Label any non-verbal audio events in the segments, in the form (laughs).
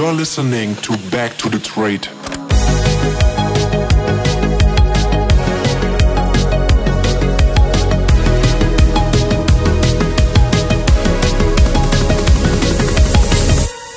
You're listening to Back to the Trade.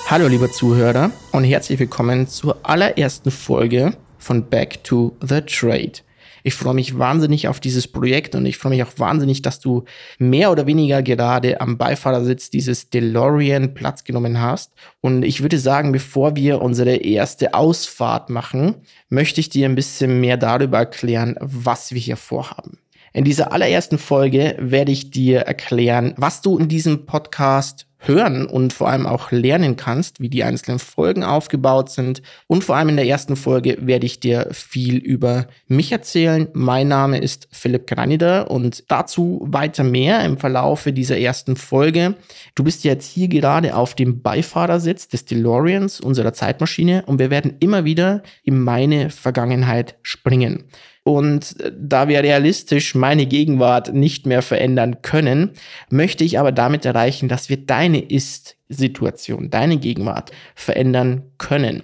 Hallo lieber Zuhörer und herzlich willkommen zur allerersten Folge von Back to the Trade. Ich freue mich wahnsinnig auf dieses Projekt und ich freue mich auch wahnsinnig, dass du mehr oder weniger gerade am Beifahrersitz dieses DeLorean Platz genommen hast. Und ich würde sagen, bevor wir unsere erste Ausfahrt machen, möchte ich dir ein bisschen mehr darüber erklären, was wir hier vorhaben. In dieser allerersten Folge werde ich dir erklären, was du in diesem Podcast hören und vor allem auch lernen kannst, wie die einzelnen Folgen aufgebaut sind. Und vor allem in der ersten Folge werde ich dir viel über mich erzählen. Mein Name ist Philipp Granida und dazu weiter mehr im Verlaufe dieser ersten Folge. Du bist jetzt hier gerade auf dem Beifahrersitz des DeLoreans, unserer Zeitmaschine, und wir werden immer wieder in meine Vergangenheit springen. Und äh, da wir realistisch meine Gegenwart nicht mehr verändern können, möchte ich aber damit erreichen, dass wir deine Ist-Situation, deine Gegenwart verändern können.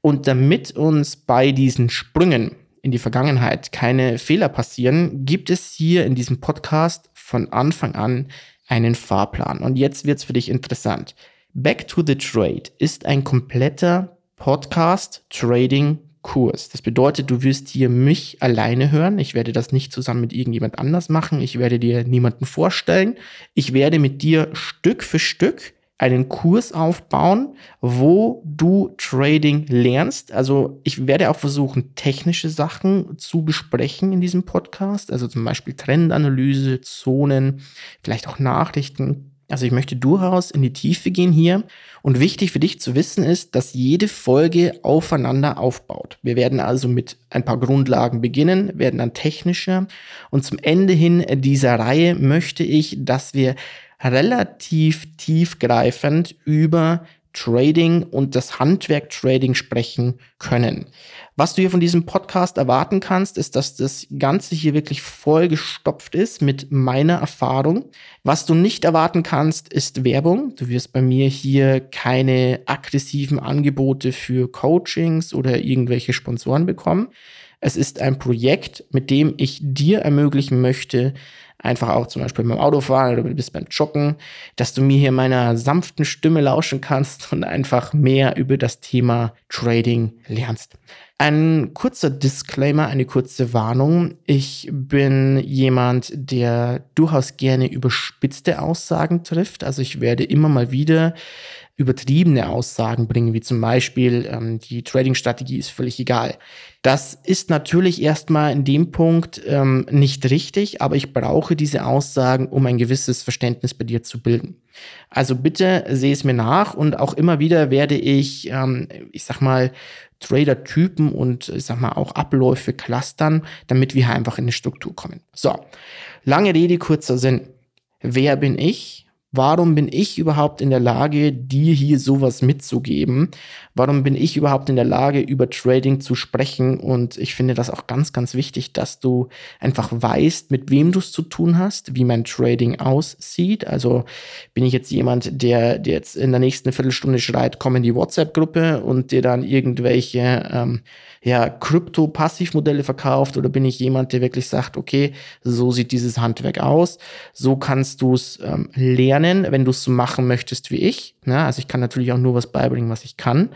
Und damit uns bei diesen Sprüngen in die Vergangenheit keine Fehler passieren, gibt es hier in diesem Podcast von Anfang an einen Fahrplan. Und jetzt wird's für dich interessant. Back to the Trade ist ein kompletter Podcast Trading Kurs. Das bedeutet, du wirst hier mich alleine hören. Ich werde das nicht zusammen mit irgendjemand anders machen. Ich werde dir niemanden vorstellen. Ich werde mit dir Stück für Stück einen Kurs aufbauen, wo du Trading lernst. Also ich werde auch versuchen, technische Sachen zu besprechen in diesem Podcast. Also zum Beispiel Trendanalyse, Zonen, vielleicht auch Nachrichten. Also ich möchte durchaus in die Tiefe gehen hier. Und wichtig für dich zu wissen ist, dass jede Folge aufeinander aufbaut. Wir werden also mit ein paar Grundlagen beginnen, werden dann technischer. Und zum Ende hin dieser Reihe möchte ich, dass wir relativ tiefgreifend über Trading und das Handwerk Trading sprechen können. Was du hier von diesem Podcast erwarten kannst, ist, dass das Ganze hier wirklich vollgestopft ist mit meiner Erfahrung. Was du nicht erwarten kannst, ist Werbung. Du wirst bei mir hier keine aggressiven Angebote für Coachings oder irgendwelche Sponsoren bekommen. Es ist ein Projekt, mit dem ich dir ermöglichen möchte, einfach auch zum Beispiel beim Autofahren oder du bist beim Joggen, dass du mir hier meiner sanften Stimme lauschen kannst und einfach mehr über das Thema Trading lernst. Ein kurzer Disclaimer, eine kurze Warnung. Ich bin jemand, der durchaus gerne überspitzte Aussagen trifft. Also ich werde immer mal wieder übertriebene Aussagen bringen, wie zum Beispiel, ähm, die Trading-Strategie ist völlig egal. Das ist natürlich erstmal in dem Punkt ähm, nicht richtig, aber ich brauche diese Aussagen, um ein gewisses Verständnis bei dir zu bilden. Also bitte sehe es mir nach und auch immer wieder werde ich, ähm, ich sag mal, Trader-Typen und ich sag mal auch Abläufe clustern, damit wir einfach in eine Struktur kommen. So, lange Rede, kurzer Sinn. Wer bin ich? Warum bin ich überhaupt in der Lage, dir hier sowas mitzugeben? Warum bin ich überhaupt in der Lage, über Trading zu sprechen? Und ich finde das auch ganz, ganz wichtig, dass du einfach weißt, mit wem du es zu tun hast, wie mein Trading aussieht. Also bin ich jetzt jemand, der, der jetzt in der nächsten Viertelstunde schreit, komm in die WhatsApp-Gruppe und dir dann irgendwelche ähm, ja, Krypto-Passivmodelle verkauft oder bin ich jemand, der wirklich sagt, okay, so sieht dieses Handwerk aus, so kannst du es ähm, lernen, wenn du es so machen möchtest wie ich. Ne? also ich kann natürlich auch nur was beibringen, was ich kann.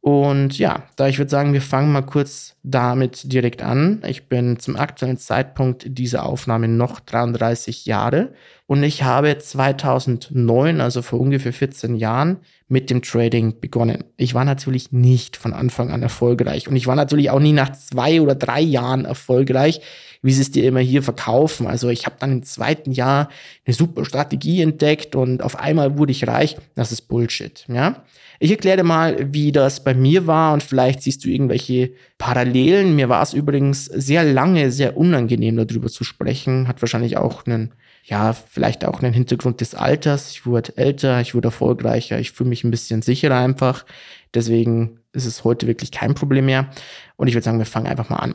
Und ja, da ich würde sagen, wir fangen mal kurz damit direkt an. Ich bin zum aktuellen Zeitpunkt dieser Aufnahme noch 33 Jahre und ich habe 2009, also vor ungefähr 14 Jahren, mit dem Trading begonnen. Ich war natürlich nicht von Anfang an erfolgreich und ich war natürlich auch nie nach zwei oder drei Jahren erfolgreich, wie sie es dir immer hier verkaufen. Also ich habe dann im zweiten Jahr eine super Strategie entdeckt und auf einmal wurde ich reich. Das ist Bullshit, ja. Ich erkläre dir mal, wie das bei mir war und vielleicht siehst du irgendwelche Parallelen. Mir war es übrigens sehr lange sehr unangenehm darüber zu sprechen. Hat wahrscheinlich auch einen ja, vielleicht auch einen Hintergrund des Alters. Ich wurde älter, ich wurde erfolgreicher, ich fühle mich ein bisschen sicherer einfach. Deswegen ist es heute wirklich kein Problem mehr. Und ich würde sagen, wir fangen einfach mal an.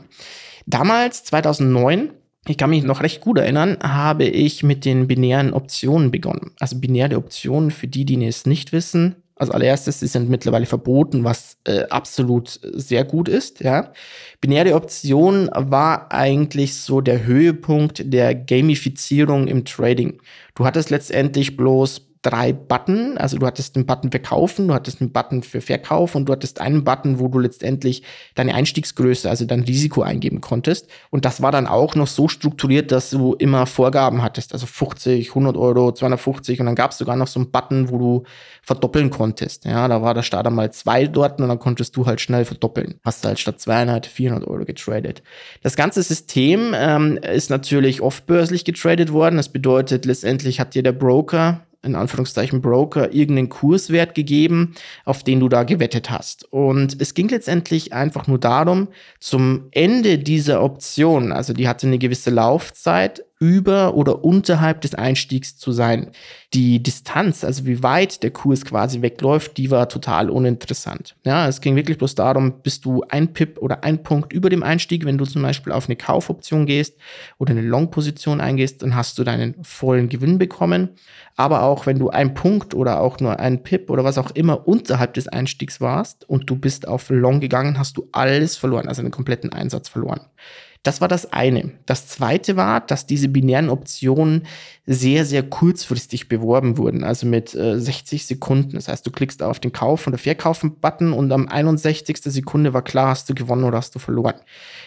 Damals, 2009, ich kann mich noch recht gut erinnern, habe ich mit den binären Optionen begonnen. Also binäre Optionen, für die, die es nicht wissen, Also allererstes, sie sind mittlerweile verboten, was äh, absolut sehr gut ist. Ja. Binäre Option war eigentlich so der Höhepunkt der Gamifizierung im Trading. Du hattest letztendlich bloß drei Button. Also du hattest einen Button für Kaufen, du hattest einen Button für Verkauf und du hattest einen Button, wo du letztendlich deine Einstiegsgröße, also dein Risiko eingeben konntest. Und das war dann auch noch so strukturiert, dass du immer Vorgaben hattest, also 50, 100 Euro, 250 und dann gab es sogar noch so einen Button, wo du verdoppeln konntest. Ja, da war der Starter mal zwei dort und dann konntest du halt schnell verdoppeln. Hast du halt statt 200, 400 Euro getradet. Das ganze System ähm, ist natürlich oft börslich getradet worden. Das bedeutet, letztendlich hat dir der Broker in Anführungszeichen Broker irgendeinen Kurswert gegeben, auf den du da gewettet hast. Und es ging letztendlich einfach nur darum, zum Ende dieser Option, also die hatte eine gewisse Laufzeit, über oder unterhalb des Einstiegs zu sein. Die Distanz, also wie weit der Kurs quasi wegläuft, die war total uninteressant. Ja, es ging wirklich bloß darum, bist du ein Pip oder ein Punkt über dem Einstieg, wenn du zum Beispiel auf eine Kaufoption gehst oder eine Long-Position eingehst, dann hast du deinen vollen Gewinn bekommen. Aber auch wenn du ein Punkt oder auch nur ein Pip oder was auch immer unterhalb des Einstiegs warst und du bist auf Long gegangen, hast du alles verloren, also einen kompletten Einsatz verloren. Das war das eine. Das zweite war, dass diese binären Optionen sehr, sehr kurzfristig beworben wurden, also mit äh, 60 Sekunden. Das heißt, du klickst auf den Kauf- oder Verkaufen-Button und am 61. Sekunde war klar, hast du gewonnen oder hast du verloren.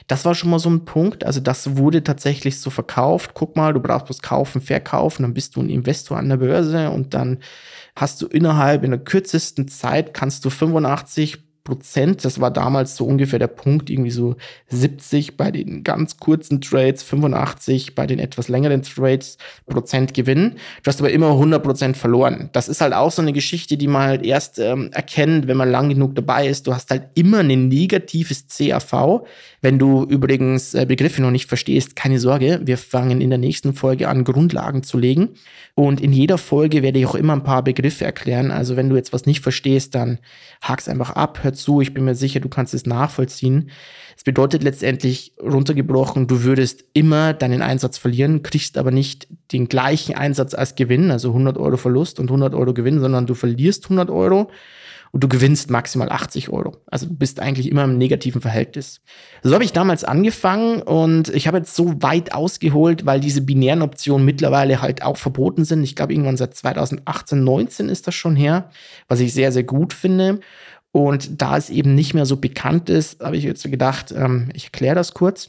Das war schon mal so ein Punkt. Also das wurde tatsächlich so verkauft. Guck mal, du brauchst bloß kaufen, verkaufen, dann bist du ein Investor an der Börse und dann hast du innerhalb in der kürzesten Zeit kannst du 85 Prozent. Das war damals so ungefähr der Punkt, irgendwie so 70 bei den ganz kurzen Trades, 85 bei den etwas längeren Trades Prozent gewinnen. Du hast aber immer 100 Prozent verloren. Das ist halt auch so eine Geschichte, die man halt erst ähm, erkennt, wenn man lang genug dabei ist. Du hast halt immer ein negatives CAV. Wenn du übrigens äh, Begriffe noch nicht verstehst, keine Sorge, wir fangen in der nächsten Folge an, Grundlagen zu legen. Und in jeder Folge werde ich auch immer ein paar Begriffe erklären. Also wenn du jetzt was nicht verstehst, dann hak's einfach ab, hör zu. Ich bin mir sicher, du kannst es nachvollziehen. Es bedeutet letztendlich runtergebrochen, du würdest immer deinen Einsatz verlieren, kriegst aber nicht den gleichen Einsatz als Gewinn, also 100 Euro Verlust und 100 Euro Gewinn, sondern du verlierst 100 Euro und du gewinnst maximal 80 Euro. Also du bist eigentlich immer im negativen Verhältnis. So habe ich damals angefangen und ich habe jetzt so weit ausgeholt, weil diese binären Optionen mittlerweile halt auch verboten sind. Ich glaube, irgendwann seit 2018, 19 ist das schon her, was ich sehr, sehr gut finde. Und da es eben nicht mehr so bekannt ist, habe ich jetzt gedacht, ähm, ich erkläre das kurz.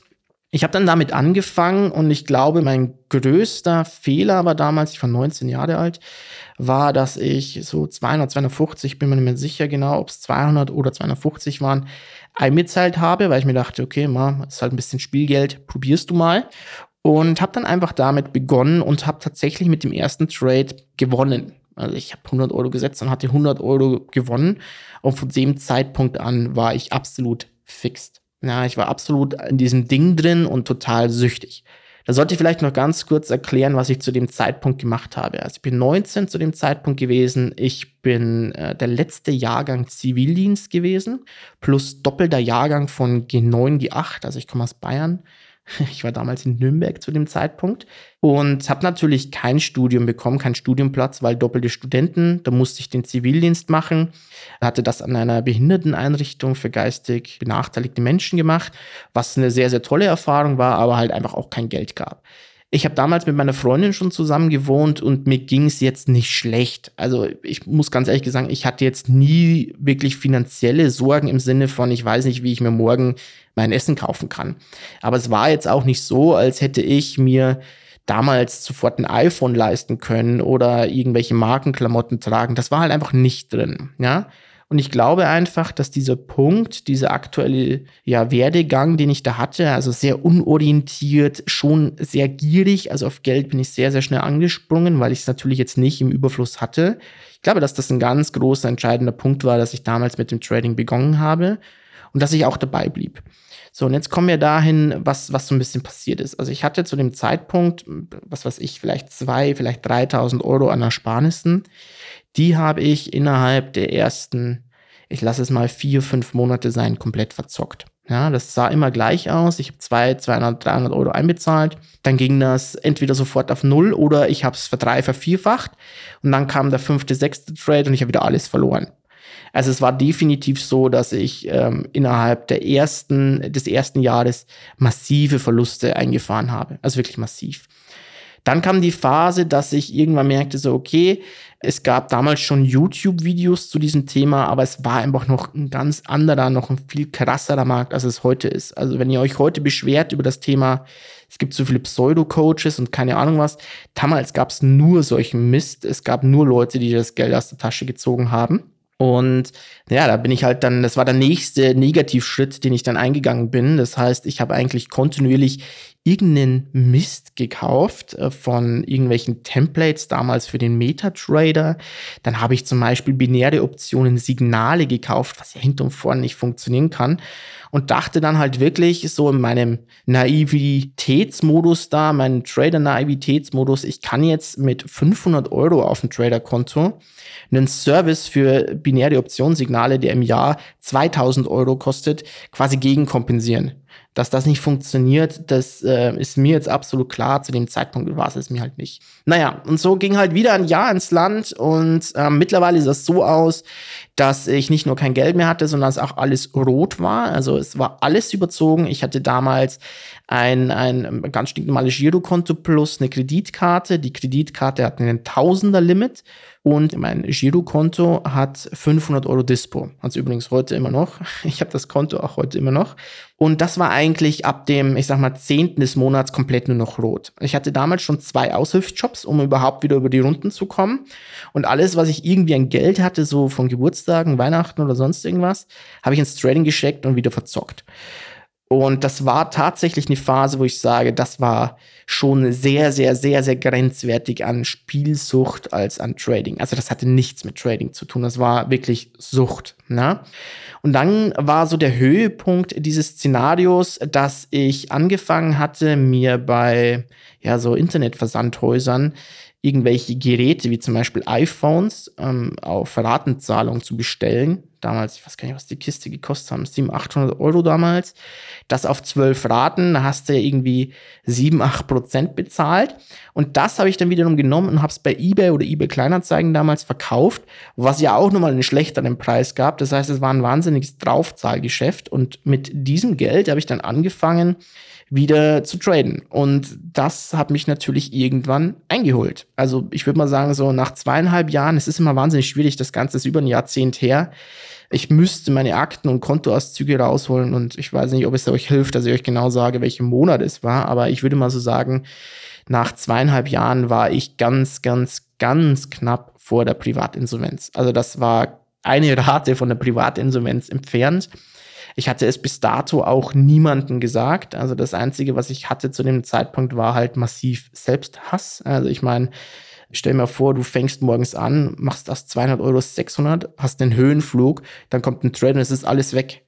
Ich habe dann damit angefangen und ich glaube, mein größter Fehler war damals, ich war 19 Jahre alt, war, dass ich so 200, 250, bin mir nicht mehr sicher genau, ob es 200 oder 250 waren, einbezahlt habe, weil ich mir dachte, okay, ma, ist halt ein bisschen Spielgeld, probierst du mal. Und habe dann einfach damit begonnen und habe tatsächlich mit dem ersten Trade gewonnen. Also ich habe 100 Euro gesetzt und hatte 100 Euro gewonnen. Und von dem Zeitpunkt an war ich absolut fixt. Ja, ich war absolut in diesem Ding drin und total süchtig. Da sollte ich vielleicht noch ganz kurz erklären, was ich zu dem Zeitpunkt gemacht habe. Also ich bin 19 zu dem Zeitpunkt gewesen. Ich bin äh, der letzte Jahrgang Zivildienst gewesen, plus doppelter Jahrgang von G9, G8. Also ich komme aus Bayern. (laughs) Ich war damals in Nürnberg zu dem Zeitpunkt und habe natürlich kein Studium bekommen, keinen Studienplatz, weil doppelte Studenten. Da musste ich den Zivildienst machen. Hatte das an einer Behinderteneinrichtung für geistig benachteiligte Menschen gemacht, was eine sehr, sehr tolle Erfahrung war, aber halt einfach auch kein Geld gab. Ich habe damals mit meiner Freundin schon zusammen gewohnt und mir ging es jetzt nicht schlecht. Also ich muss ganz ehrlich sagen, ich hatte jetzt nie wirklich finanzielle Sorgen im Sinne von, ich weiß nicht, wie ich mir morgen mein Essen kaufen kann. Aber es war jetzt auch nicht so, als hätte ich mir damals sofort ein iPhone leisten können oder irgendwelche Markenklamotten tragen. Das war halt einfach nicht drin, ja. Und ich glaube einfach, dass dieser Punkt, dieser aktuelle ja, Werdegang, den ich da hatte, also sehr unorientiert, schon sehr gierig, also auf Geld bin ich sehr, sehr schnell angesprungen, weil ich es natürlich jetzt nicht im Überfluss hatte. Ich glaube, dass das ein ganz großer, entscheidender Punkt war, dass ich damals mit dem Trading begonnen habe und dass ich auch dabei blieb. So, und jetzt kommen wir dahin, was, was so ein bisschen passiert ist. Also ich hatte zu dem Zeitpunkt, was weiß ich, vielleicht zwei, vielleicht 3000 Euro an Ersparnissen die habe ich innerhalb der ersten, ich lasse es mal vier, fünf Monate sein, komplett verzockt. Ja, das sah immer gleich aus. Ich habe 200, 200, 300 Euro einbezahlt. Dann ging das entweder sofort auf Null oder ich habe es verdreifacht, vervierfacht. Und dann kam der fünfte, sechste Trade und ich habe wieder alles verloren. Also es war definitiv so, dass ich ähm, innerhalb der ersten, des ersten Jahres massive Verluste eingefahren habe. Also wirklich massiv. Dann kam die Phase, dass ich irgendwann merkte, so, okay, es gab damals schon YouTube-Videos zu diesem Thema, aber es war einfach noch ein ganz anderer, noch ein viel krasserer Markt, als es heute ist. Also wenn ihr euch heute beschwert über das Thema, es gibt so viele Pseudo-Coaches und keine Ahnung was, damals gab es nur solchen Mist. Es gab nur Leute, die das Geld aus der Tasche gezogen haben. Und ja, da bin ich halt dann, das war der nächste Negativschritt, den ich dann eingegangen bin. Das heißt, ich habe eigentlich kontinuierlich irgendeinen Mist gekauft äh, von irgendwelchen Templates damals für den MetaTrader. Dann habe ich zum Beispiel binäre Optionen Signale gekauft, was ja hinter und vorne nicht funktionieren kann. Und dachte dann halt wirklich so in meinem Naivitätsmodus da, meinem Trader-Naivitätsmodus, ich kann jetzt mit 500 Euro auf dem Trader-Konto einen Service für binäre Optionssignale, der im Jahr 2000 Euro kostet, quasi gegenkompensieren. Dass das nicht funktioniert, das äh, ist mir jetzt absolut klar. Zu dem Zeitpunkt war es es mir halt nicht. Naja, und so ging halt wieder ein Jahr ins Land und äh, mittlerweile sah es so aus, dass ich nicht nur kein Geld mehr hatte, sondern dass auch alles rot war. Also es war alles überzogen. Ich hatte damals ein, ein ganz stinknormales Girokonto plus eine Kreditkarte. Die Kreditkarte hat einen Tausender-Limit und mein Girokonto hat 500 Euro Dispo. Also übrigens heute immer noch. (laughs) Ich habe das Konto auch heute immer noch. Und das war eigentlich ab dem, ich sag mal, 10. des Monats komplett nur noch rot. Ich hatte damals schon zwei Aushilfsjobs, um überhaupt wieder über die Runden zu kommen. Und alles, was ich irgendwie an Geld hatte, so von Geburtstagen, Weihnachten oder sonst irgendwas, habe ich ins Trading geschickt und wieder verzockt. Und das war tatsächlich eine Phase, wo ich sage, das war schon sehr, sehr, sehr, sehr grenzwertig an Spielsucht als an Trading. Also das hatte nichts mit Trading zu tun. Das war wirklich Sucht. Ne? Und dann war so der Höhepunkt dieses Szenarios, dass ich angefangen hatte, mir bei ja so Internetversandhäusern irgendwelche Geräte wie zum Beispiel iPhones ähm, auf Ratenzahlung zu bestellen damals, ich weiß gar nicht, was die Kiste gekostet haben, 700, 800 Euro damals. Das auf zwölf Raten, da hast du ja irgendwie 7, 8 Prozent bezahlt. Und das habe ich dann wiederum genommen und habe es bei eBay oder eBay Kleinanzeigen damals verkauft, was ja auch nochmal einen schlechteren Preis gab. Das heißt, es war ein wahnsinniges Draufzahlgeschäft. Und mit diesem Geld habe ich dann angefangen, wieder zu traden. Und das hat mich natürlich irgendwann eingeholt. Also ich würde mal sagen, so nach zweieinhalb Jahren, es ist immer wahnsinnig schwierig, das Ganze ist über ein Jahrzehnt her. Ich müsste meine Akten und Kontoauszüge rausholen und ich weiß nicht, ob es euch hilft, dass ich euch genau sage, welcher Monat es war, aber ich würde mal so sagen, nach zweieinhalb Jahren war ich ganz, ganz, ganz knapp vor der Privatinsolvenz. Also das war eine Rate von der Privatinsolvenz entfernt. Ich hatte es bis dato auch niemanden gesagt. Also das Einzige, was ich hatte zu dem Zeitpunkt, war halt massiv Selbsthass. Also ich meine, stell mir vor, du fängst morgens an, machst das 200 Euro 600, hast einen Höhenflug, dann kommt ein Trade und es ist alles weg.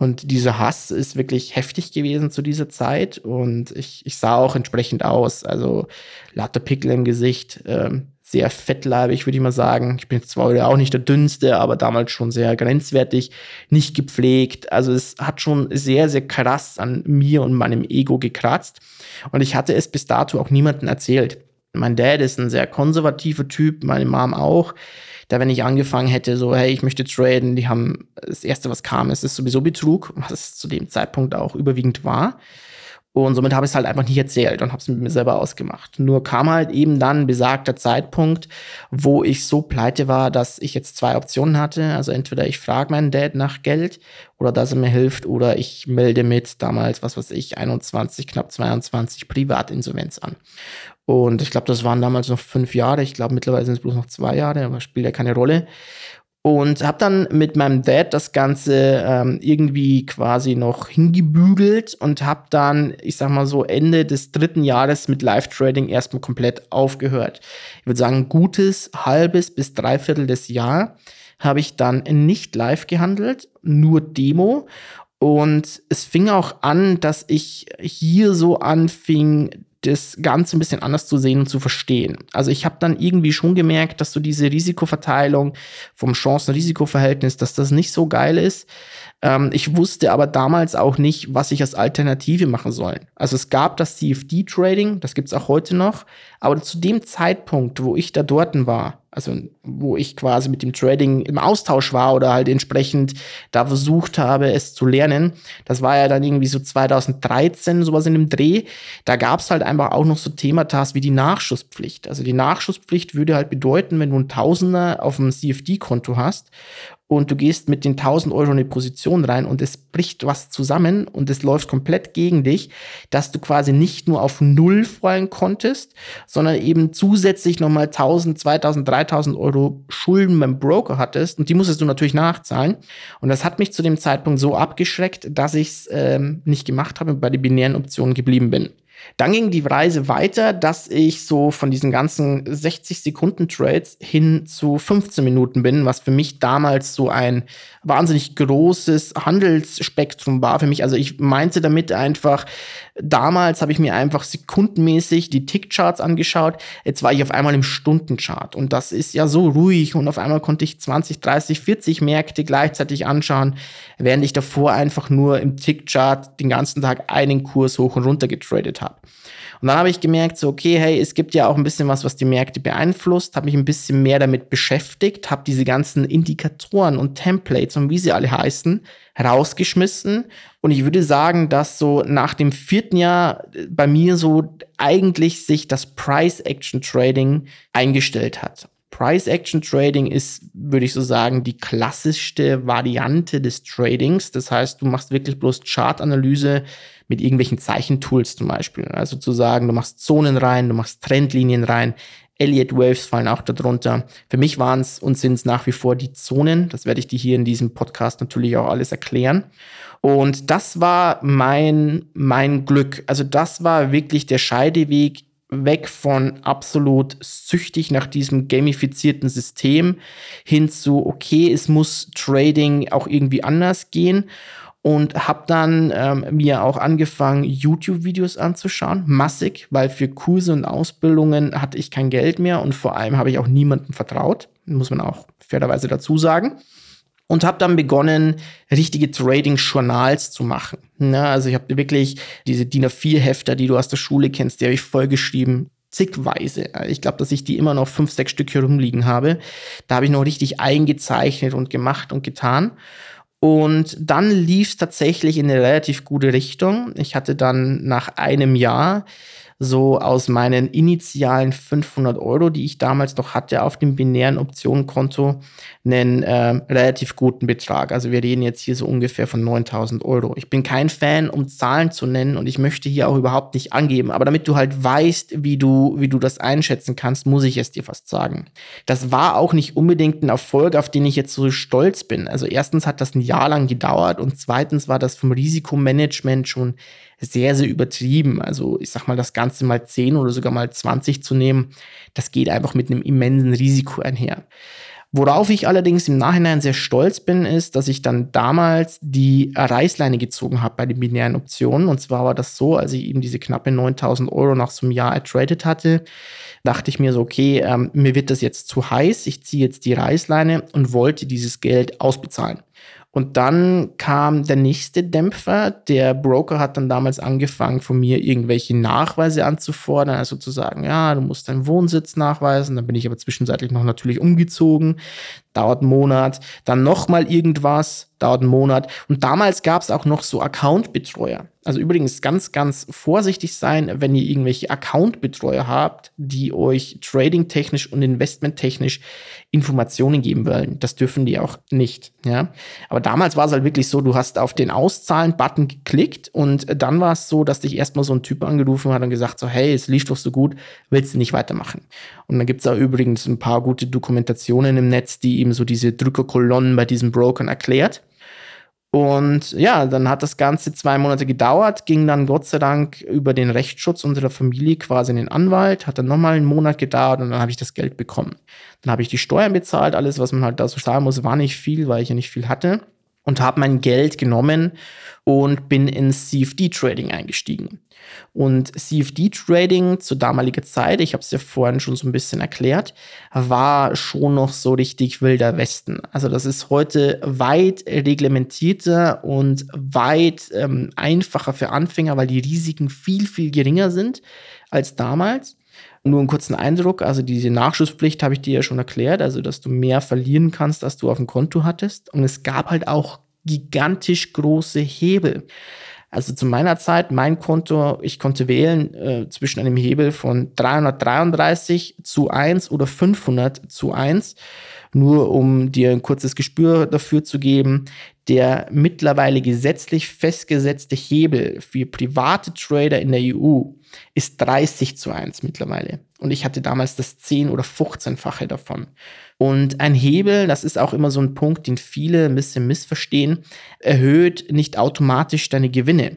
Und dieser Hass ist wirklich heftig gewesen zu dieser Zeit und ich, ich sah auch entsprechend aus. Also lauter Pickel im Gesicht, ähm, sehr fettleibig, würde ich mal sagen. Ich bin zwar auch nicht der dünnste, aber damals schon sehr grenzwertig, nicht gepflegt. Also es hat schon sehr, sehr krass an mir und meinem Ego gekratzt. Und ich hatte es bis dato auch niemandem erzählt. Mein Dad ist ein sehr konservativer Typ, meine Mom auch. Da, wenn ich angefangen hätte, so, hey, ich möchte traden, die haben, das erste, was kam, es ist sowieso Betrug, was es zu dem Zeitpunkt auch überwiegend war. Und somit habe ich es halt einfach nicht erzählt und habe es mit mir selber ausgemacht. Nur kam halt eben dann besagter Zeitpunkt, wo ich so pleite war, dass ich jetzt zwei Optionen hatte. Also entweder ich frage meinen Dad nach Geld oder dass er mir hilft oder ich melde mit damals, was weiß ich, 21, knapp 22 Privatinsolvenz an. Und ich glaube, das waren damals noch fünf Jahre. Ich glaube, mittlerweile sind es bloß noch zwei Jahre, aber spielt ja keine Rolle. Und habe dann mit meinem Dad das Ganze ähm, irgendwie quasi noch hingebügelt und habe dann, ich sag mal so, Ende des dritten Jahres mit Live-Trading erstmal komplett aufgehört. Ich würde sagen, gutes halbes bis dreiviertel des Jahr habe ich dann nicht live gehandelt, nur Demo. Und es fing auch an, dass ich hier so anfing, das Ganze ein bisschen anders zu sehen und zu verstehen. Also ich habe dann irgendwie schon gemerkt, dass so diese Risikoverteilung vom Chancen-Risiko-Verhältnis, dass das nicht so geil ist. Ähm, ich wusste aber damals auch nicht, was ich als Alternative machen soll. Also es gab das CFD-Trading, das gibt's auch heute noch, aber zu dem Zeitpunkt, wo ich da dort war, also wo ich quasi mit dem Trading im Austausch war oder halt entsprechend da versucht habe, es zu lernen, das war ja dann irgendwie so 2013, sowas in dem Dreh, da gab's halt einfach auch noch so Thematas wie die Nachschusspflicht. Also die Nachschusspflicht würde halt bedeuten, wenn du einen Tausender auf dem CFD-Konto hast und du gehst mit den 1000 Euro in eine Position rein und es bricht was zusammen und es läuft komplett gegen dich, dass du quasi nicht nur auf Null fallen konntest, sondern eben zusätzlich nochmal 1000, 2000, 3000 Euro Schulden beim Broker hattest und die musstest du natürlich nachzahlen. Und das hat mich zu dem Zeitpunkt so abgeschreckt, dass ich es ähm, nicht gemacht habe und bei den binären Optionen geblieben bin. Dann ging die Reise weiter, dass ich so von diesen ganzen 60 Sekunden Trades hin zu 15 Minuten bin, was für mich damals so ein wahnsinnig großes Handelsspektrum war für mich. Also ich meinte damit einfach, damals habe ich mir einfach sekundenmäßig die Tickcharts angeschaut. Jetzt war ich auf einmal im Stundenchart und das ist ja so ruhig und auf einmal konnte ich 20, 30, 40 Märkte gleichzeitig anschauen, während ich davor einfach nur im Tickchart den ganzen Tag einen Kurs hoch und runter getradet habe. Und dann habe ich gemerkt, so, okay, hey, es gibt ja auch ein bisschen was, was die Märkte beeinflusst, habe mich ein bisschen mehr damit beschäftigt, habe diese ganzen Indikatoren und Templates und wie sie alle heißen, rausgeschmissen. Und ich würde sagen, dass so nach dem vierten Jahr bei mir so eigentlich sich das Price Action Trading eingestellt hat. Price Action Trading ist, würde ich so sagen, die klassischste Variante des Tradings. Das heißt, du machst wirklich bloß Chartanalyse mit irgendwelchen Zeichentools zum Beispiel. Also zu sagen, du machst Zonen rein, du machst Trendlinien rein, Elliott Waves fallen auch darunter. Für mich waren es und sind es nach wie vor die Zonen. Das werde ich dir hier in diesem Podcast natürlich auch alles erklären. Und das war mein, mein Glück. Also das war wirklich der Scheideweg weg von absolut süchtig nach diesem gamifizierten System hin zu, okay, es muss Trading auch irgendwie anders gehen und habe dann ähm, mir auch angefangen, YouTube-Videos anzuschauen, massig, weil für Kurse und Ausbildungen hatte ich kein Geld mehr und vor allem habe ich auch niemandem vertraut, muss man auch fairerweise dazu sagen. Und habe dann begonnen, richtige Trading-Journals zu machen. Ja, also ich habe wirklich diese DIN A4-Hefter, die du aus der Schule kennst, die habe ich vollgeschrieben, zigweise. Ich glaube, dass ich die immer noch fünf, sechs Stück hier rumliegen habe. Da habe ich noch richtig eingezeichnet und gemacht und getan. Und dann lief es tatsächlich in eine relativ gute Richtung. Ich hatte dann nach einem Jahr so aus meinen initialen 500 Euro, die ich damals noch hatte auf dem binären Optionenkonto, einen äh, relativ guten Betrag. Also wir reden jetzt hier so ungefähr von 9000 Euro. Ich bin kein Fan, um Zahlen zu nennen und ich möchte hier auch überhaupt nicht angeben. Aber damit du halt weißt, wie du, wie du das einschätzen kannst, muss ich es dir fast sagen. Das war auch nicht unbedingt ein Erfolg, auf den ich jetzt so stolz bin. Also erstens hat das ein Jahr lang gedauert und zweitens war das vom Risikomanagement schon sehr, sehr übertrieben. Also ich sag mal, das Ganze mal 10 oder sogar mal 20 zu nehmen, das geht einfach mit einem immensen Risiko einher. Worauf ich allerdings im Nachhinein sehr stolz bin, ist, dass ich dann damals die Reißleine gezogen habe bei den binären Optionen. Und zwar war das so, als ich eben diese knappe 9000 Euro nach so einem Jahr ertradet hatte, dachte ich mir so, okay, ähm, mir wird das jetzt zu heiß, ich ziehe jetzt die Reißleine und wollte dieses Geld ausbezahlen. Und dann kam der nächste Dämpfer. Der Broker hat dann damals angefangen, von mir irgendwelche Nachweise anzufordern, also zu sagen, ja, du musst deinen Wohnsitz nachweisen. Dann bin ich aber zwischenzeitlich noch natürlich umgezogen dauert einen Monat, dann nochmal irgendwas, dauert einen Monat. Und damals gab es auch noch so Account-Betreuer. Also übrigens ganz, ganz vorsichtig sein, wenn ihr irgendwelche Account-Betreuer habt, die euch trading-technisch und investment-technisch Informationen geben wollen. Das dürfen die auch nicht. Ja? Aber damals war es halt wirklich so, du hast auf den Auszahlen-Button geklickt und dann war es so, dass dich erstmal so ein Typ angerufen hat und gesagt so, hey, es lief doch so gut, willst du nicht weitermachen? Und dann gibt es da übrigens ein paar gute Dokumentationen im Netz, die eben so diese Drückerkolonnen bei diesen Brokern erklärt. Und ja, dann hat das Ganze zwei Monate gedauert, ging dann Gott sei Dank über den Rechtsschutz unserer Familie quasi in den Anwalt, hat dann nochmal einen Monat gedauert und dann habe ich das Geld bekommen. Dann habe ich die Steuern bezahlt, alles, was man halt da so zahlen muss, war nicht viel, weil ich ja nicht viel hatte. Und habe mein Geld genommen und bin ins CFD-Trading eingestiegen. Und CFD-Trading zur damaligen Zeit, ich habe es ja vorhin schon so ein bisschen erklärt, war schon noch so richtig wilder Westen. Also das ist heute weit reglementierter und weit ähm, einfacher für Anfänger, weil die Risiken viel, viel geringer sind als damals. Nur einen kurzen Eindruck, also diese Nachschusspflicht habe ich dir ja schon erklärt, also dass du mehr verlieren kannst, als du auf dem Konto hattest. Und es gab halt auch gigantisch große Hebel. Also zu meiner Zeit, mein Konto, ich konnte wählen äh, zwischen einem Hebel von 333 zu 1 oder 500 zu 1, nur um dir ein kurzes Gespür dafür zu geben. Der mittlerweile gesetzlich festgesetzte Hebel für private Trader in der EU ist 30 zu 1 mittlerweile. Und ich hatte damals das 10 oder 15-fache davon. Und ein Hebel, das ist auch immer so ein Punkt, den viele ein bisschen missverstehen, erhöht nicht automatisch deine Gewinne.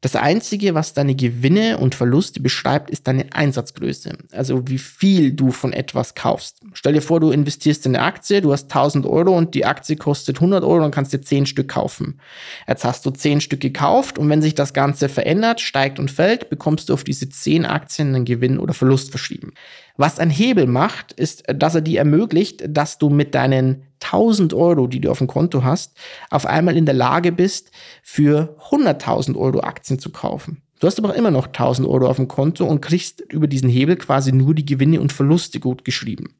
Das Einzige, was deine Gewinne und Verluste beschreibt, ist deine Einsatzgröße. Also wie viel du von etwas kaufst. Stell dir vor, du investierst in eine Aktie, du hast 1000 Euro und die Aktie kostet 100 Euro und kannst dir 10 Stück kaufen. Jetzt hast du 10 Stück gekauft und wenn sich das Ganze verändert, steigt und fällt, bekommst du auf diese 10 Aktien einen Gewinn oder Verlust verschrieben. Was ein Hebel macht, ist, dass er dir ermöglicht, dass du mit deinen 1000 Euro, die du auf dem Konto hast, auf einmal in der Lage bist, für 100.000 Euro Aktien zu kaufen. Du hast aber immer noch 1000 Euro auf dem Konto und kriegst über diesen Hebel quasi nur die Gewinne und Verluste gut geschrieben.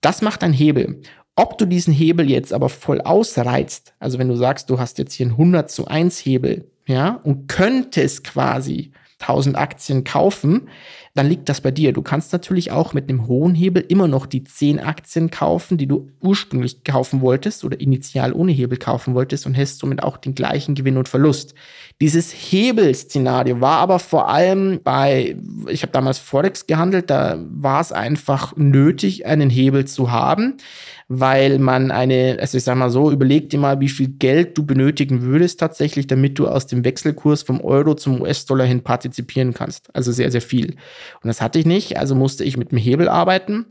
Das macht ein Hebel. Ob du diesen Hebel jetzt aber voll ausreizt, also wenn du sagst, du hast jetzt hier einen 100 zu 1 Hebel, ja, und könntest quasi 1000 Aktien kaufen, dann liegt das bei dir. Du kannst natürlich auch mit einem hohen Hebel immer noch die 10 Aktien kaufen, die du ursprünglich kaufen wolltest oder initial ohne Hebel kaufen wolltest und hast somit auch den gleichen Gewinn und Verlust. Dieses Hebelszenario war aber vor allem bei, ich habe damals Forex gehandelt, da war es einfach nötig, einen Hebel zu haben, weil man eine, also ich sag mal so, überleg dir mal, wie viel Geld du benötigen würdest tatsächlich, damit du aus dem Wechselkurs vom Euro zum US-Dollar hin partizipieren kannst. Also sehr, sehr viel. Und das hatte ich nicht, also musste ich mit dem Hebel arbeiten.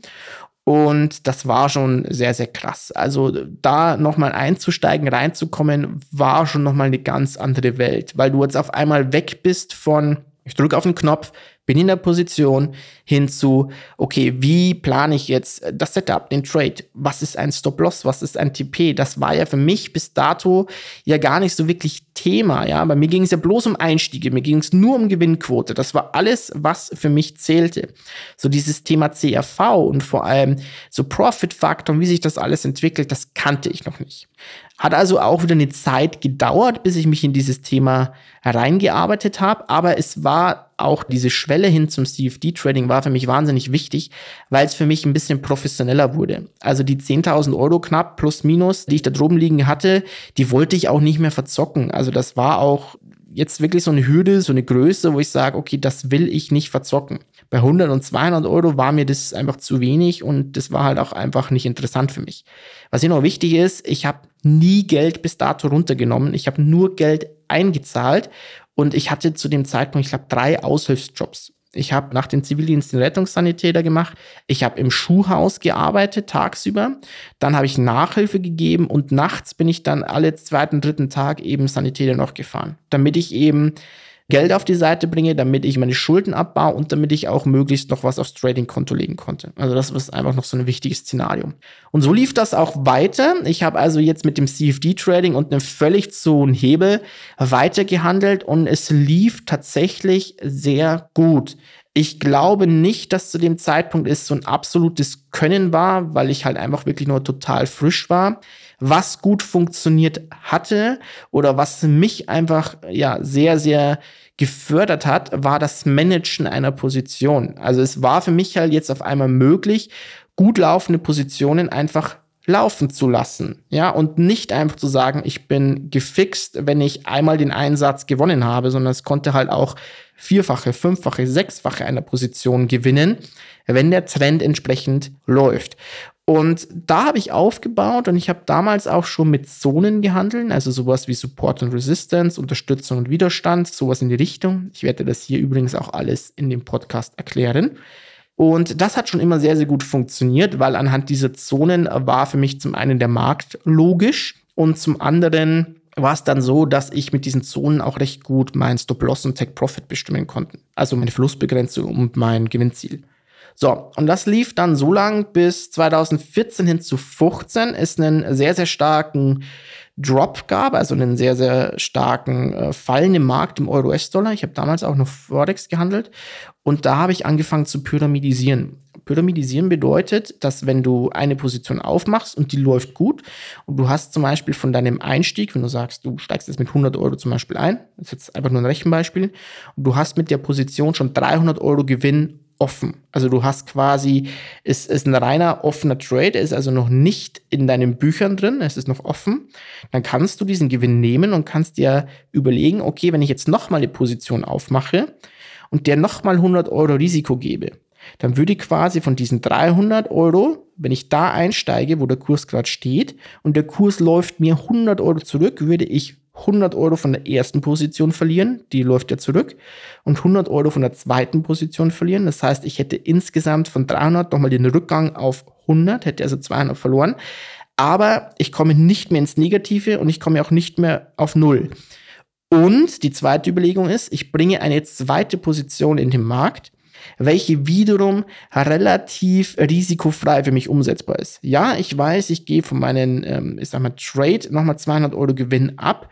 Und das war schon sehr, sehr krass. Also da nochmal einzusteigen, reinzukommen, war schon nochmal eine ganz andere Welt, weil du jetzt auf einmal weg bist von, ich drücke auf den Knopf, bin in der Position hinzu, okay, wie plane ich jetzt das Setup, den Trade? Was ist ein Stop-Loss? Was ist ein TP? Das war ja für mich bis dato ja gar nicht so wirklich Thema, ja. Bei mir ging es ja bloß um Einstiege, mir ging es nur um Gewinnquote. Das war alles, was für mich zählte. So dieses Thema CRV und vor allem so Profit-Faktor und wie sich das alles entwickelt, das kannte ich noch nicht. Hat also auch wieder eine Zeit gedauert, bis ich mich in dieses Thema hereingearbeitet habe, aber es war auch diese Schwelle hin zum CFD-Trading war für mich wahnsinnig wichtig, weil es für mich ein bisschen professioneller wurde. Also die 10.000 Euro knapp plus minus, die ich da droben liegen hatte, die wollte ich auch nicht mehr verzocken. Also das war auch jetzt wirklich so eine Hürde, so eine Größe, wo ich sage, okay, das will ich nicht verzocken. Bei 100 und 200 Euro war mir das einfach zu wenig und das war halt auch einfach nicht interessant für mich. Was hier noch wichtig ist, ich habe nie Geld bis dato runtergenommen. Ich habe nur Geld eingezahlt und ich hatte zu dem Zeitpunkt, ich glaube, drei Aushilfsjobs. Ich habe nach dem Zivildienst den Rettungssanitäter gemacht. Ich habe im Schuhhaus gearbeitet tagsüber. Dann habe ich Nachhilfe gegeben und nachts bin ich dann alle zweiten, dritten Tag eben Sanitäter noch gefahren, damit ich eben Geld auf die Seite bringe, damit ich meine Schulden abbaue und damit ich auch möglichst noch was aufs Trading-Konto legen konnte. Also das ist einfach noch so ein wichtiges Szenario. Und so lief das auch weiter. Ich habe also jetzt mit dem CFD-Trading und einem völlig zu hohen Hebel weitergehandelt und es lief tatsächlich sehr gut. Ich glaube nicht, dass zu dem Zeitpunkt es so ein absolutes Können war, weil ich halt einfach wirklich nur total frisch war was gut funktioniert hatte oder was mich einfach ja sehr, sehr gefördert hat, war das Managen einer Position. Also es war für mich halt jetzt auf einmal möglich, gut laufende Positionen einfach laufen zu lassen, ja, und nicht einfach zu sagen, ich bin gefixt, wenn ich einmal den Einsatz gewonnen habe, sondern es konnte halt auch vierfache, fünffache, sechsfache einer Position gewinnen, wenn der Trend entsprechend läuft. Und da habe ich aufgebaut und ich habe damals auch schon mit Zonen gehandelt, also sowas wie Support und Resistance, Unterstützung und Widerstand, sowas in die Richtung. Ich werde das hier übrigens auch alles in dem Podcast erklären. Und das hat schon immer sehr, sehr gut funktioniert, weil anhand dieser Zonen war für mich zum einen der Markt logisch und zum anderen war es dann so, dass ich mit diesen Zonen auch recht gut mein Stop-Loss und Take-Profit bestimmen konnte. Also meine Verlustbegrenzung und mein Gewinnziel. So, und das lief dann so lang bis 2014 hin zu 15, es einen sehr, sehr starken Drop gab, also einen sehr, sehr starken äh, Fallen im Markt im Euro-US-Dollar. Ich habe damals auch noch Forex gehandelt und da habe ich angefangen zu pyramidisieren. Pyramidisieren bedeutet, dass wenn du eine Position aufmachst und die läuft gut und du hast zum Beispiel von deinem Einstieg, wenn du sagst, du steigst jetzt mit 100 Euro zum Beispiel ein, das ist jetzt einfach nur ein Rechenbeispiel, und du hast mit der Position schon 300 Euro Gewinn offen. Also du hast quasi, es ist ein reiner offener Trade, ist also noch nicht in deinen Büchern drin, es ist noch offen. Dann kannst du diesen Gewinn nehmen und kannst dir überlegen, okay, wenn ich jetzt nochmal eine Position aufmache und der nochmal 100 Euro Risiko gebe, dann würde ich quasi von diesen 300 Euro, wenn ich da einsteige, wo der Kurs gerade steht, und der Kurs läuft mir 100 Euro zurück, würde ich 100 Euro von der ersten Position verlieren, die läuft ja zurück, und 100 Euro von der zweiten Position verlieren. Das heißt, ich hätte insgesamt von 300 nochmal den Rückgang auf 100, hätte also 200 verloren. Aber ich komme nicht mehr ins Negative und ich komme auch nicht mehr auf Null. Und die zweite Überlegung ist, ich bringe eine zweite Position in den Markt, welche wiederum relativ risikofrei für mich umsetzbar ist. Ja, ich weiß, ich gehe von meinen, ähm, ich sag mal, Trade nochmal 200 Euro Gewinn ab,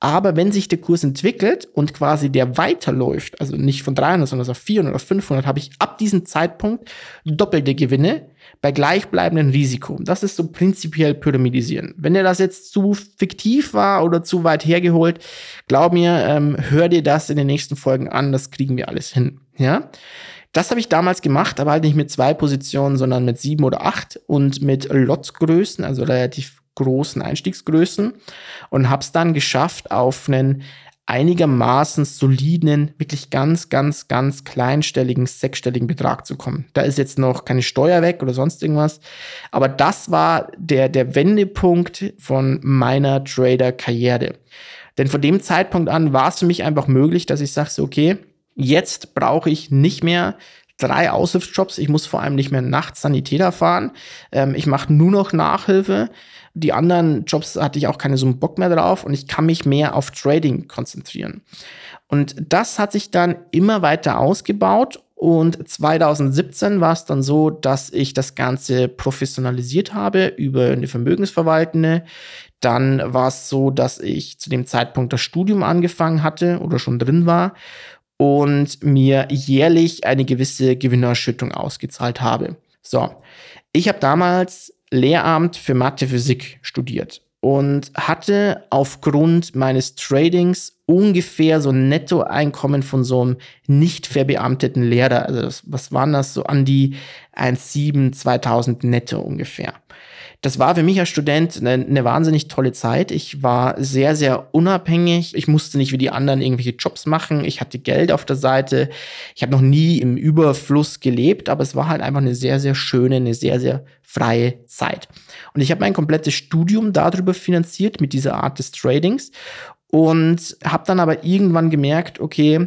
aber wenn sich der Kurs entwickelt und quasi der weiterläuft, also nicht von 300, sondern auf 400 oder 500, habe ich ab diesem Zeitpunkt doppelte Gewinne bei gleichbleibendem Risiko. Das ist so prinzipiell pyramidisieren. Wenn dir das jetzt zu fiktiv war oder zu weit hergeholt, glaub mir, ähm, hör dir das in den nächsten Folgen an, das kriegen wir alles hin. Ja, das habe ich damals gemacht, aber halt nicht mit zwei Positionen, sondern mit sieben oder acht und mit Lotgrößen, also relativ großen Einstiegsgrößen und habe es dann geschafft, auf einen einigermaßen soliden, wirklich ganz, ganz, ganz kleinstelligen, sechsstelligen Betrag zu kommen. Da ist jetzt noch keine Steuer weg oder sonst irgendwas. Aber das war der, der Wendepunkt von meiner Trader-Karriere. Denn von dem Zeitpunkt an war es für mich einfach möglich, dass ich sage, okay, Jetzt brauche ich nicht mehr drei Aushilfsjobs. Ich muss vor allem nicht mehr nachts Sanitäter fahren. Ähm, ich mache nur noch Nachhilfe. Die anderen Jobs hatte ich auch keine so Bock mehr drauf und ich kann mich mehr auf Trading konzentrieren. Und das hat sich dann immer weiter ausgebaut und 2017 war es dann so, dass ich das Ganze professionalisiert habe über eine Vermögensverwaltende. Dann war es so, dass ich zu dem Zeitpunkt das Studium angefangen hatte oder schon drin war und mir jährlich eine gewisse Gewinnerschüttung ausgezahlt habe. So, ich habe damals Lehramt für Mathe Physik studiert und hatte aufgrund meines Tradings ungefähr so ein Nettoeinkommen von so einem nicht verbeamteten Lehrer. Also das, was waren das? So an die 1,7, 2000 netto ungefähr das war für mich als Student eine, eine, wahnsinnig tolle Zeit. Ich war sehr, sehr unabhängig. Ich musste nicht wie die anderen irgendwelche Jobs machen. Ich hatte Geld auf der Seite. Ich habe noch nie im Überfluss gelebt, aber es war halt einfach eine sehr, sehr schöne, eine sehr, sehr freie Zeit. Und ich habe mein komplettes Studium darüber finanziert, mit dieser Art des Tradings. Und habe dann aber irgendwann gemerkt, okay,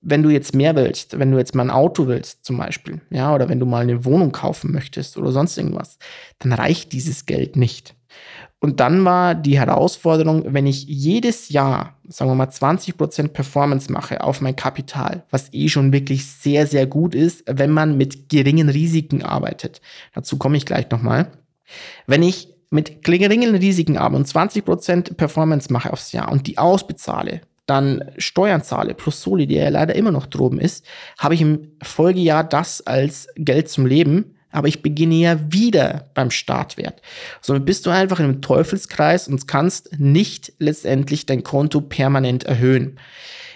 wenn du jetzt mehr willst, wenn du jetzt mal ein Auto willst zum Beispiel, ja, oder wenn du mal eine Wohnung kaufen möchtest oder sonst irgendwas, dann reicht dieses Geld nicht. Und dann war die Herausforderung, wenn ich jedes Jahr, sagen wir mal, 20% Performance mache auf mein Kapital, was eh schon wirklich sehr, sehr gut ist, wenn man mit geringen Risiken arbeitet. Dazu komme ich gleich nochmal. Wenn ich mit geringen Risiken arbeite und 20% Performance mache aufs Jahr und die ausbezahle, dann Steuern zahle plus Soli, die ja leider immer noch droben ist, habe ich im Folgejahr das als Geld zum Leben, aber ich beginne ja wieder beim Startwert. Somit bist du einfach in einem Teufelskreis und kannst nicht letztendlich dein Konto permanent erhöhen.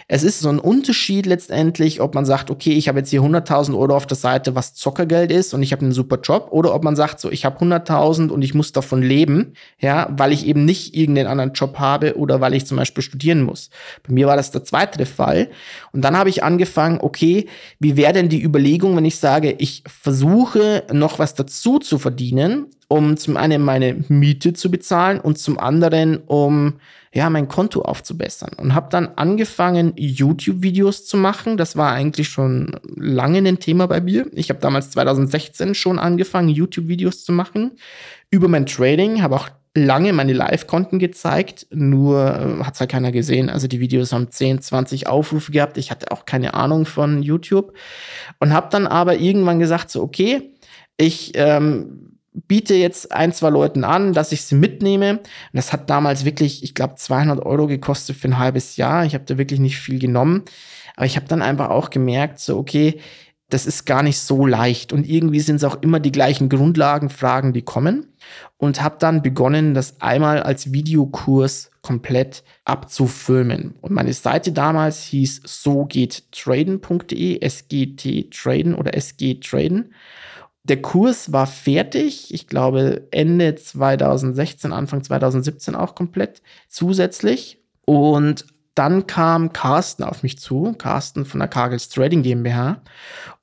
Es ist so ein Unterschied letztendlich, ob man sagt, okay, ich habe jetzt hier 100.000 Euro auf der Seite, was Zockergeld ist und ich habe einen super Job, oder ob man sagt, so, ich habe 100.000 und ich muss davon leben, ja, weil ich eben nicht irgendeinen anderen Job habe oder weil ich zum Beispiel studieren muss. Bei mir war das der zweite Fall. Und dann habe ich angefangen, okay, wie wäre denn die Überlegung, wenn ich sage, ich versuche noch was dazu zu verdienen, um zum einen meine Miete zu bezahlen und zum anderen um ja, mein Konto aufzubessern und habe dann angefangen, YouTube-Videos zu machen. Das war eigentlich schon lange ein Thema bei mir. Ich habe damals 2016 schon angefangen, YouTube-Videos zu machen über mein Trading, habe auch lange meine Live-Konten gezeigt, nur äh, hat es halt keiner gesehen. Also die Videos haben 10, 20 Aufrufe gehabt. Ich hatte auch keine Ahnung von YouTube und habe dann aber irgendwann gesagt, so okay, ich ähm, biete jetzt ein, zwei Leuten an, dass ich sie mitnehme. Und das hat damals wirklich, ich glaube, 200 Euro gekostet für ein halbes Jahr. Ich habe da wirklich nicht viel genommen. Aber ich habe dann einfach auch gemerkt, so okay, das ist gar nicht so leicht. Und irgendwie sind es auch immer die gleichen Grundlagenfragen, die kommen. Und habe dann begonnen, das einmal als Videokurs komplett abzufilmen. Und meine Seite damals hieß so geht traden.de, SGT Traden oder SG Traden. Der Kurs war fertig, ich glaube Ende 2016, Anfang 2017 auch komplett zusätzlich. Und dann kam Carsten auf mich zu, Carsten von der Kagels Trading GmbH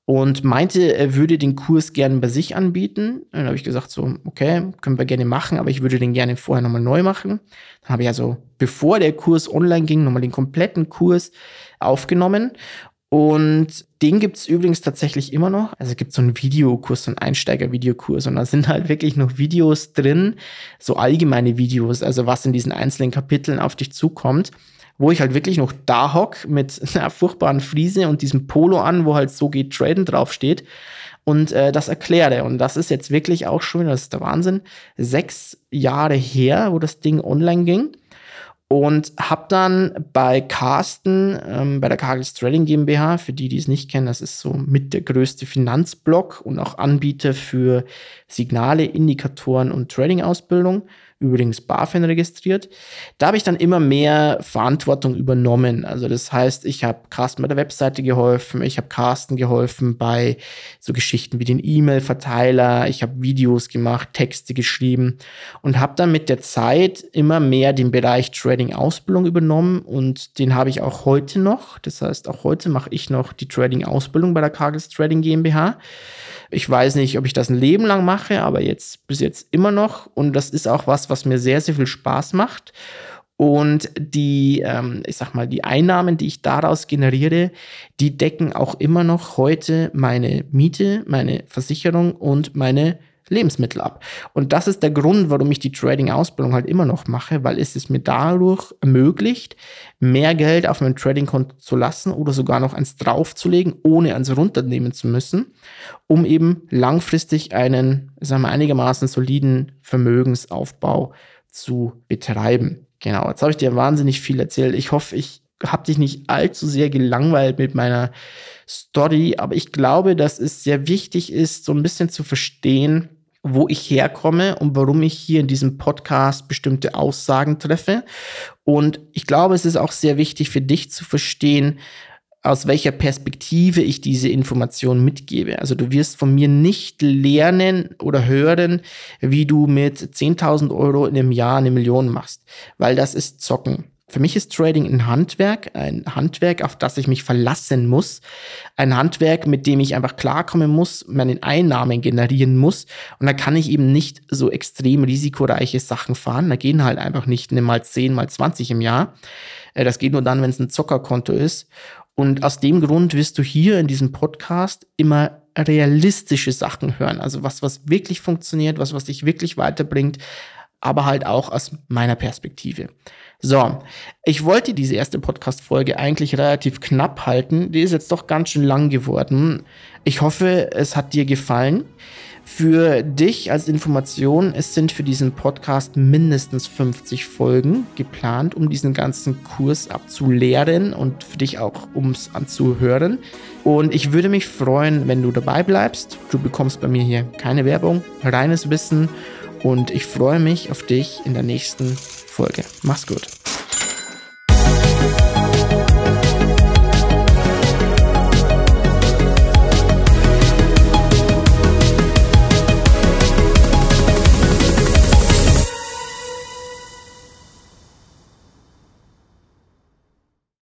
und meinte, er würde den Kurs gerne bei sich anbieten. Dann habe ich gesagt, so, okay, können wir gerne machen, aber ich würde den gerne vorher nochmal neu machen. Dann habe ich also, bevor der Kurs online ging, nochmal den kompletten Kurs aufgenommen. Und den gibt's übrigens tatsächlich immer noch. Also es so einen Videokurs, so einen Einsteiger-Videokurs und da sind halt wirklich noch Videos drin, so allgemeine Videos, also was in diesen einzelnen Kapiteln auf dich zukommt wo ich halt wirklich noch da hock mit (laughs) einer furchtbaren Friese und diesem Polo an, wo halt so geht Traden draufsteht und äh, das erkläre. Und das ist jetzt wirklich auch schon, das ist der Wahnsinn, sechs Jahre her, wo das Ding online ging. Und habe dann bei Carsten, ähm, bei der Kagels Trading GmbH, für die, die es nicht kennen, das ist so mit der größte Finanzblock und auch Anbieter für Signale, Indikatoren und Trading-Ausbildung übrigens BaFin registriert. Da habe ich dann immer mehr Verantwortung übernommen. Also das heißt, ich habe Carsten bei der Webseite geholfen, ich habe Carsten geholfen bei so Geschichten wie den E-Mail-Verteiler, ich habe Videos gemacht, Texte geschrieben und habe dann mit der Zeit immer mehr den Bereich Trading-Ausbildung übernommen und den habe ich auch heute noch. Das heißt, auch heute mache ich noch die Trading-Ausbildung bei der Kagels Trading GmbH. Ich weiß nicht, ob ich das ein Leben lang mache, aber jetzt bis jetzt immer noch. Und das ist auch was, was mir sehr, sehr viel Spaß macht. Und die, ähm, ich sag mal, die Einnahmen, die ich daraus generiere, die decken auch immer noch heute meine Miete, meine Versicherung und meine Lebensmittel ab. Und das ist der Grund, warum ich die Trading-Ausbildung halt immer noch mache, weil es es mir dadurch ermöglicht, mehr Geld auf meinem Trading-Konto zu lassen oder sogar noch eins draufzulegen, ohne eins runternehmen zu müssen, um eben langfristig einen, sagen wir, einigermaßen soliden Vermögensaufbau zu betreiben. Genau, jetzt habe ich dir wahnsinnig viel erzählt. Ich hoffe, ich habe dich nicht allzu sehr gelangweilt mit meiner Story, aber ich glaube, dass es sehr wichtig ist, so ein bisschen zu verstehen, wo ich herkomme und warum ich hier in diesem Podcast bestimmte Aussagen treffe. Und ich glaube, es ist auch sehr wichtig für dich zu verstehen, aus welcher Perspektive ich diese Information mitgebe. Also du wirst von mir nicht lernen oder hören, wie du mit 10.000 Euro in einem Jahr eine Million machst, weil das ist Zocken. Für mich ist Trading ein Handwerk, ein Handwerk, auf das ich mich verlassen muss, ein Handwerk, mit dem ich einfach klarkommen muss, meine Einnahmen generieren muss. Und da kann ich eben nicht so extrem risikoreiche Sachen fahren. Da gehen halt einfach nicht eine mal 10, mal 20 im Jahr. Äh, das geht nur dann, wenn es ein Zockerkonto ist. Und aus dem Grund wirst du hier in diesem Podcast immer realistische Sachen hören. Also was, was wirklich funktioniert, was, was dich wirklich weiterbringt, aber halt auch aus meiner Perspektive. So, ich wollte diese erste Podcast-Folge eigentlich relativ knapp halten. Die ist jetzt doch ganz schön lang geworden. Ich hoffe, es hat dir gefallen. Für dich als Information, es sind für diesen Podcast mindestens 50 Folgen geplant, um diesen ganzen Kurs abzulehren und für dich auch ums anzuhören. Und ich würde mich freuen, wenn du dabei bleibst. Du bekommst bei mir hier keine Werbung, reines Wissen und ich freue mich auf dich in der nächsten Folge. Mach's gut.